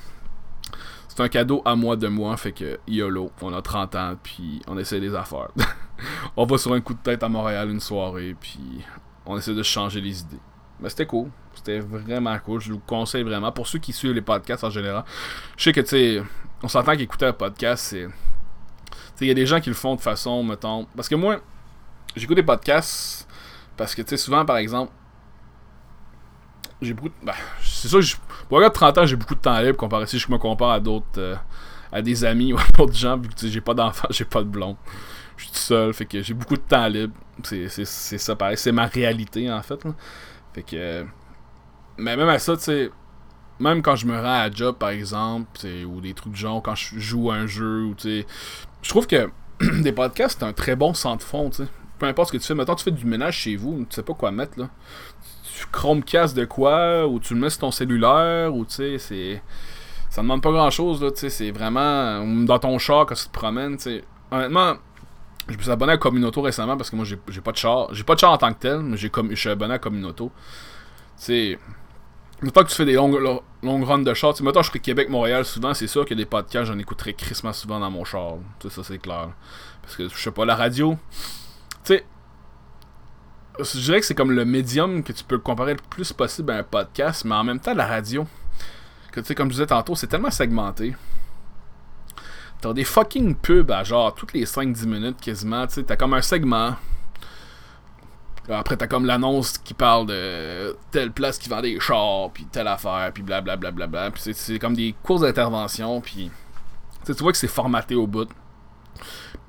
C'est un cadeau à moi de moi, fait que YOLO, on a 30 ans, puis on essaie des affaires. [LAUGHS] on va sur un coup de tête à Montréal une soirée, puis on essaie de changer les idées. Mais c'était cool. C'était vraiment cool. Je vous conseille vraiment. Pour ceux qui suivent les podcasts en général, je sais que, tu sais, on s'entend qu'écouter un podcast, c'est. il y a des gens qui le font de façon, mettons. Parce que moi, j'écoute des podcasts parce que, tu sais, souvent, par exemple, j'ai beaucoup de. Ben, c'est ça, je... pour de 30 ans, j'ai beaucoup de temps libre comparé si je me compare à d'autres. Euh, à des amis ou à d'autres gens, vu que j'ai pas d'enfants, [LAUGHS] j'ai pas de blond. Je suis tout seul, fait que j'ai beaucoup de temps libre. C'est ça, pareil. C'est ma réalité, en fait. Fait que. Mais même à ça, tu même quand je me rends à job, par exemple, ou des trucs de genre, quand je joue à un jeu, ou tu je trouve que [CLEARS THROAT] des podcasts, c'est un très bon centre fond, tu sais. Peu importe ce que tu fais, maintenant tu fais du ménage chez vous, tu sais pas quoi mettre, là. Tu Chromecast de quoi, ou tu le mets sur ton cellulaire, ou tu c'est. Ça demande pas grand chose, là, tu c'est vraiment. Dans ton char, quand tu te promènes, tu. Honnêtement, je me suis abonné à Communauto récemment parce que moi, j'ai pas de char. J'ai pas de char en tant que tel, mais je suis abonné à Communauto. Tu sais Mettons que tu fais des longues, longues runs de char, mettons que je ferai Québec-Montréal souvent, c'est sûr que des podcasts, j'en écouterai crissement souvent dans mon char. ça, c'est clair. Parce que, je sais pas, la radio, tu sais, je dirais que c'est comme le médium que tu peux comparer le plus possible à un podcast, mais en même temps, la radio, que tu sais, comme je disais tantôt, c'est tellement segmenté. T'as des fucking pubs à genre toutes les 5-10 minutes quasiment, tu sais, t'as comme un segment après, t'as comme l'annonce qui parle de telle place qui vend des chars, puis telle affaire, puis blablabla. Bla, bla, bla, puis c'est comme des courses d'intervention, puis tu vois que c'est formaté au bout.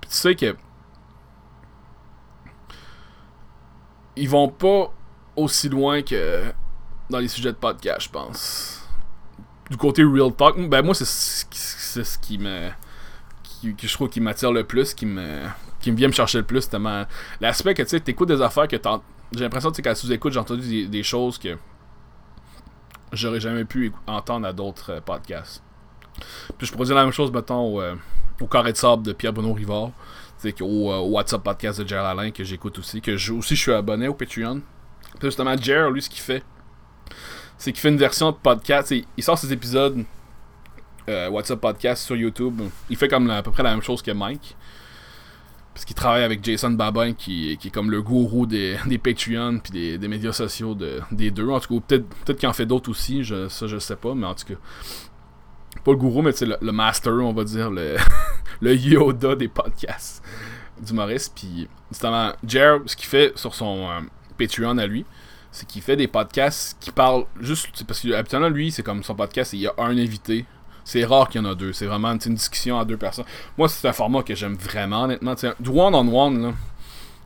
Puis tu sais que. Ils vont pas aussi loin que dans les sujets de podcast, je pense. Du côté Real Talk, ben moi, c'est ce qui me. Qui, je trouve qui m'attire le plus, qui me qui vient me chercher le plus. L'aspect que tu sais, t'écoutes des affaires que. J'ai l'impression que qu'à sous-écoute, j'ai entendu des, choses que j'aurais jamais pu entendre à d'autres euh, podcasts. Puis je pourrais dire la même chose, mettons, au, euh, au Carré de Sable de Pierre-Bruno Rivard. Au, euh, WhatsApp podcast de Jer Alain que j'écoute aussi. Que je, aussi je suis abonné au Patreon. Puis justement, Jer, lui, ce qu'il fait, c'est qu'il fait une version de podcast. Il sort ses épisodes WhatsApp podcast sur YouTube. Il fait comme à peu près la même chose que Mike. Parce qu'il travaille avec Jason Babin, qui, qui, est comme le gourou des, des Patreon puis des, médias sociaux de, des deux. En tout cas, peut-être peut qu'il en fait d'autres aussi, je, ça je sais pas, mais en tout cas. Pas le gourou, mais c'est le, master, on va dire, le, [LAUGHS] le Yoda des podcasts du Maurice. Puis, justement, Jer, ce qu'il fait sur son euh, Patreon à lui, c'est qu'il fait des podcasts qui parlent juste. Parce que habituellement, lui, c'est comme son podcast, il y a un invité c'est rare qu'il y en a deux. C'est vraiment une discussion à deux personnes. Moi, c'est un format que j'aime vraiment, honnêtement. du one-on-one, là,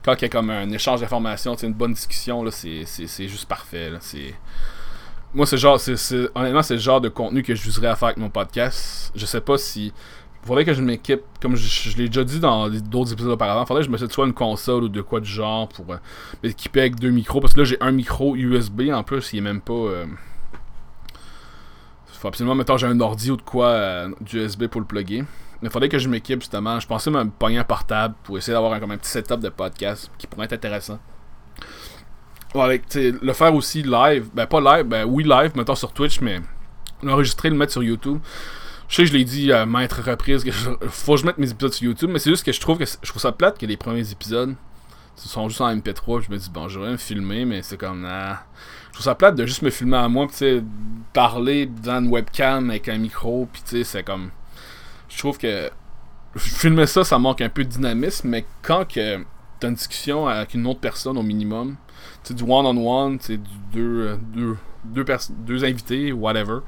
quand il y a comme un échange d'informations, une bonne discussion, là, c'est, juste parfait. c'est... Moi, c'est genre, c'est, honnêtement, c'est le genre de contenu que je à faire avec mon podcast. Je sais pas si. Faudrait que je m'équipe, comme je, l'ai déjà dit dans d'autres épisodes auparavant, faudrait que je me soit une console ou de quoi du genre pour euh, m'équiper avec deux micros. Parce que là, j'ai un micro USB en plus, il est même pas. Euh, faut absolument, mettons, j'ai un ordi ou de quoi euh, du USB pour le plugger. Mais il faudrait que je m'équipe justement. Je pensais me pogner un portable pour essayer d'avoir un, comme un petit setup de podcast qui pourrait être intéressant. Ouais, le faire aussi live, ben pas live, ben oui live, mettons sur Twitch, mais l'enregistrer, le mettre sur YouTube. Je sais que je l'ai dit à maintes reprises que faut que je mette mes épisodes sur YouTube, mais c'est juste que je trouve que je trouve ça plate que les premiers épisodes sont juste en MP3. Je me dis bon, j'aurais me filmer, mais c'est comme ah, je trouve ça plate de juste me filmer à moi, tu sais, parler dans une webcam avec un micro, puis tu sais, c'est comme. Je trouve que. Filmer ça, ça manque un peu de dynamisme, mais quand que t'as une discussion avec une autre personne au minimum, tu du one-on-one, tu sais, du deux, deux, deux, deux invités, whatever.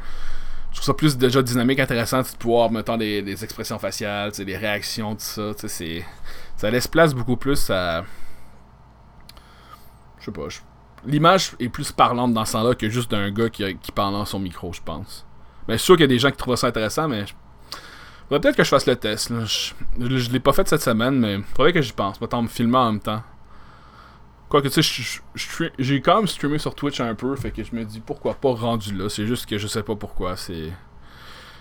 Je trouve ça plus déjà dynamique, intéressant de pouvoir, mettre des, des expressions faciales, des réactions, tout ça. tu sais, Ça laisse place beaucoup plus à. Je sais pas. Je l'image est plus parlante dans ce sens-là que juste d'un gars qui, parle dans son micro, je pense. Mais je suis sûr qu'il y a des gens qui trouvent ça intéressant, mais. Faudrait peut-être que je fasse le test. Je, je, l'ai pas fait cette semaine, mais faudrait que j'y pense. Mettons, me filmer en même temps. Quoique, tu sais, j'ai quand même streamé sur Twitch un peu, fait que je me dis pourquoi pas rendu là. C'est juste que je sais pas pourquoi. C'est.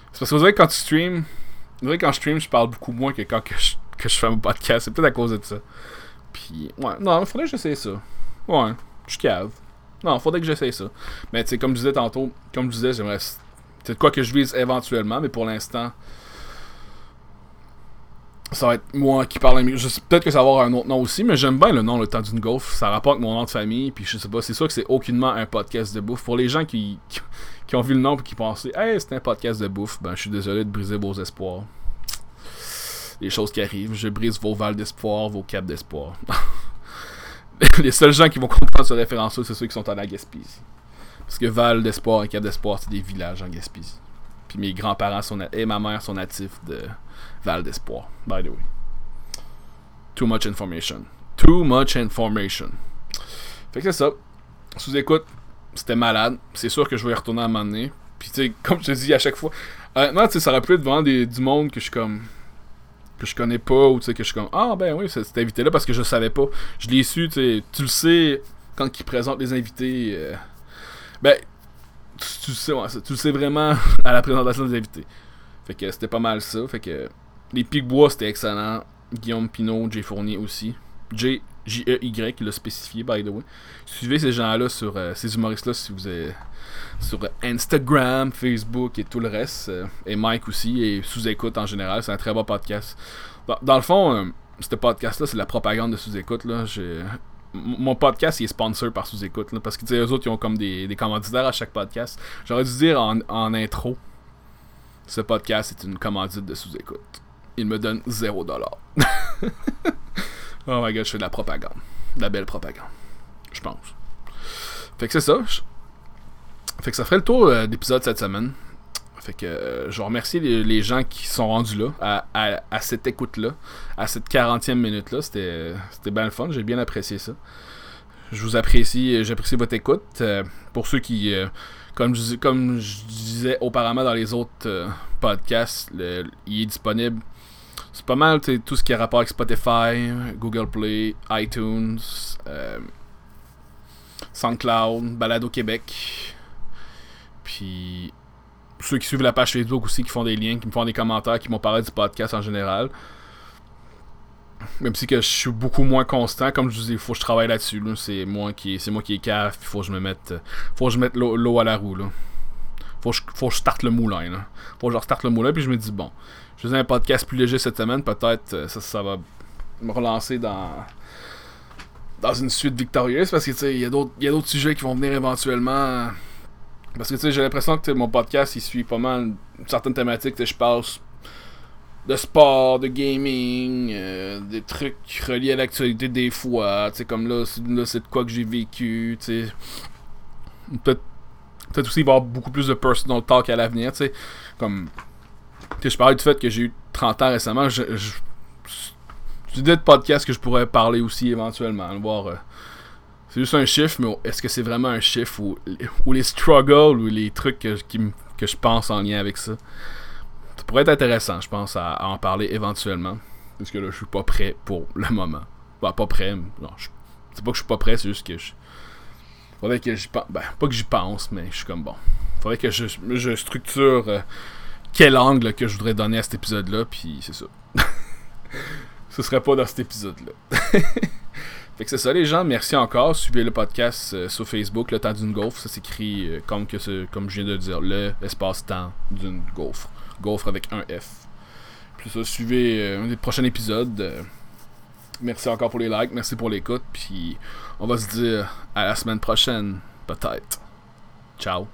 Parce que vous savez, quand tu stream. Vous savez, quand je stream, je parle beaucoup moins que quand que je, que je fais mon podcast. C'est peut-être à cause de ça. Puis, ouais. Non, faudrait que j'essaie ça. Ouais je cave. Non, faudrait que j'essaye ça. Mais tu sais, comme je disais tantôt, comme je disais, j'aimerais. C'est quoi que je vise éventuellement, mais pour l'instant, ça va être moi qui parle. Peut-être que ça va avoir un autre nom aussi, mais j'aime bien le nom Le Temps d'une Gaufre. Ça rapporte mon nom de famille, puis je sais pas, c'est sûr que c'est aucunement un podcast de bouffe. Pour les gens qui, [LAUGHS] qui, ont vu le nom et qui pensaient, hey, c'est un podcast de bouffe, ben je suis désolé de briser vos espoirs. Les choses qui arrivent, je brise vos vals d'espoir, vos caps d'espoir. [LAUGHS] [LAUGHS] les seuls gens qui vont comprendre ce référence-là, c'est ceux qui sont en la Gaspésie. Parce que Val d'Espoir et Cap d'Espoir, c'est des villages en Gaspésie. Puis mes grands-parents sont et ma mère sont natifs de Val d'Espoir, by the way. Too much information. Too much information. Fait que c'est ça. Sous écoute, c'était malade. C'est sûr que je vais y retourner à un moment donné. Puis, tu sais, comme je te dis à chaque fois, honnêtement, tu sais, ça aurait pu être des, du monde que je suis comme. Que je connais pas, ou tu sais, que je suis comme, ah ben oui, cet invité-là parce que je savais pas. Je l'ai su, tu tu le sais quand ils présentent les invités. euh, ben, tu, sais, tu le sais vraiment [LAUGHS] à la présentation des invités. Fait que c'était pas mal ça. Fait que les Picbois, c'était excellent. Guillaume Pinot, Jay Fournier aussi. J, J-E-Y, il l'a spécifié, by the way. Suivez ces gens-là sur euh, ces humoristes-là si vous êtes sur Instagram, Facebook et tout le reste. euh, et Mike aussi, et sous-écoute en général. C'est un très bon podcast. Dans, dans le fond, euh, ce podcast-là, c'est de la propagande de sous-écoute. Mon podcast, il est sponsor par sous-écoute. Parce que eux autres, ils ont comme des, des commanditaires à chaque podcast. J'aurais dû dire en, en intro ce podcast est une commandite de sous-écoute. Il me donne 0$. [LAUGHS] oh my god, je fais de la propagande. De la belle propagande. Je pense. Fait que c'est ça. Fait que ça ferait le tour euh, d'épisode cette semaine. Fait que euh, je remercie les, gens qui sont rendus là, à, cette écoute-là, à cette 40e minute-là. C'était c'était bien le fun, j'ai bien apprécié ça. Je vous apprécie, j'apprécie votre écoute. Euh, pour ceux qui, euh, comme, je, comme je disais auparavant dans les autres euh, podcasts, il est disponible. C'est pas mal tout ce qui a rapport avec Spotify, Google Play, iTunes, euh, SoundCloud, Balado Québec. Puis ceux qui suivent la page Facebook aussi, qui font des liens, qui me font des commentaires, qui m'ont parlé du podcast en général. Même si que je suis beaucoup moins constant, comme je vous dis, il faut que je travaille là-dessus. là. C'est moi qui c'est moi qui est cave, il faut que je me mette faut que je mette l'eau à la roue là. Faut que je, faut que je starte le moulin là. Faut que je starte le moulin puis je me dis bon, je faisais un podcast plus léger cette semaine, peut-être euh, ça, ça va me relancer dans dans une suite victorieuse parce que tu sais, il y a d'autres sujets qui vont venir éventuellement parce que tu sais, j'ai l'impression que mon podcast il suit pas mal certaines thématiques, je passe de sport, de gaming, euh, des trucs reliés à l'actualité des fois, tu comme là, là, c'est de quoi que j'ai vécu, tu. Peut-être peut-être aussi il avoir beaucoup plus de personal talk à l'avenir, tu sais. Comme tu je parlais du fait que j'ai eu 30 ans récemment, je, je une idée de podcast que je pourrais parler aussi éventuellement, voir euh, c'est juste un chiffre, mais est-ce que c'est vraiment un chiffre ou, ou les struggles ou les trucs que, que je pense en lien avec ça? Ça pourrait être intéressant, je pense, à, en parler éventuellement. Parce que là, je suis pas prêt pour le moment. Bah, pas prêt. Non, c'est pas que je suis pas prêt, c'est juste que je. Faudrait que j'y pense. Ben, pas que j'y pense, mais je suis comme bon. Faudrait que je, je structure euh, quel angle que je voudrais donner à cet épisode-là, puis c'est ça. [LAUGHS] Ce serait pas dans cet épisode-là. [LAUGHS] Fait que c'est ça les gens, merci encore. Suivez le podcast euh, sur Facebook, le temps d'une gaufre. Ça s'écrit euh, comme, que ce- comme je viens de dire, le espace-temps d'une gaufre. Gaufre avec un F. Puis ça, suivez euh, un des prochains épisodes. Euh, merci encore pour les likes, merci pour l'écoute. Puis on va se dire à la semaine prochaine, peut-être. Ciao.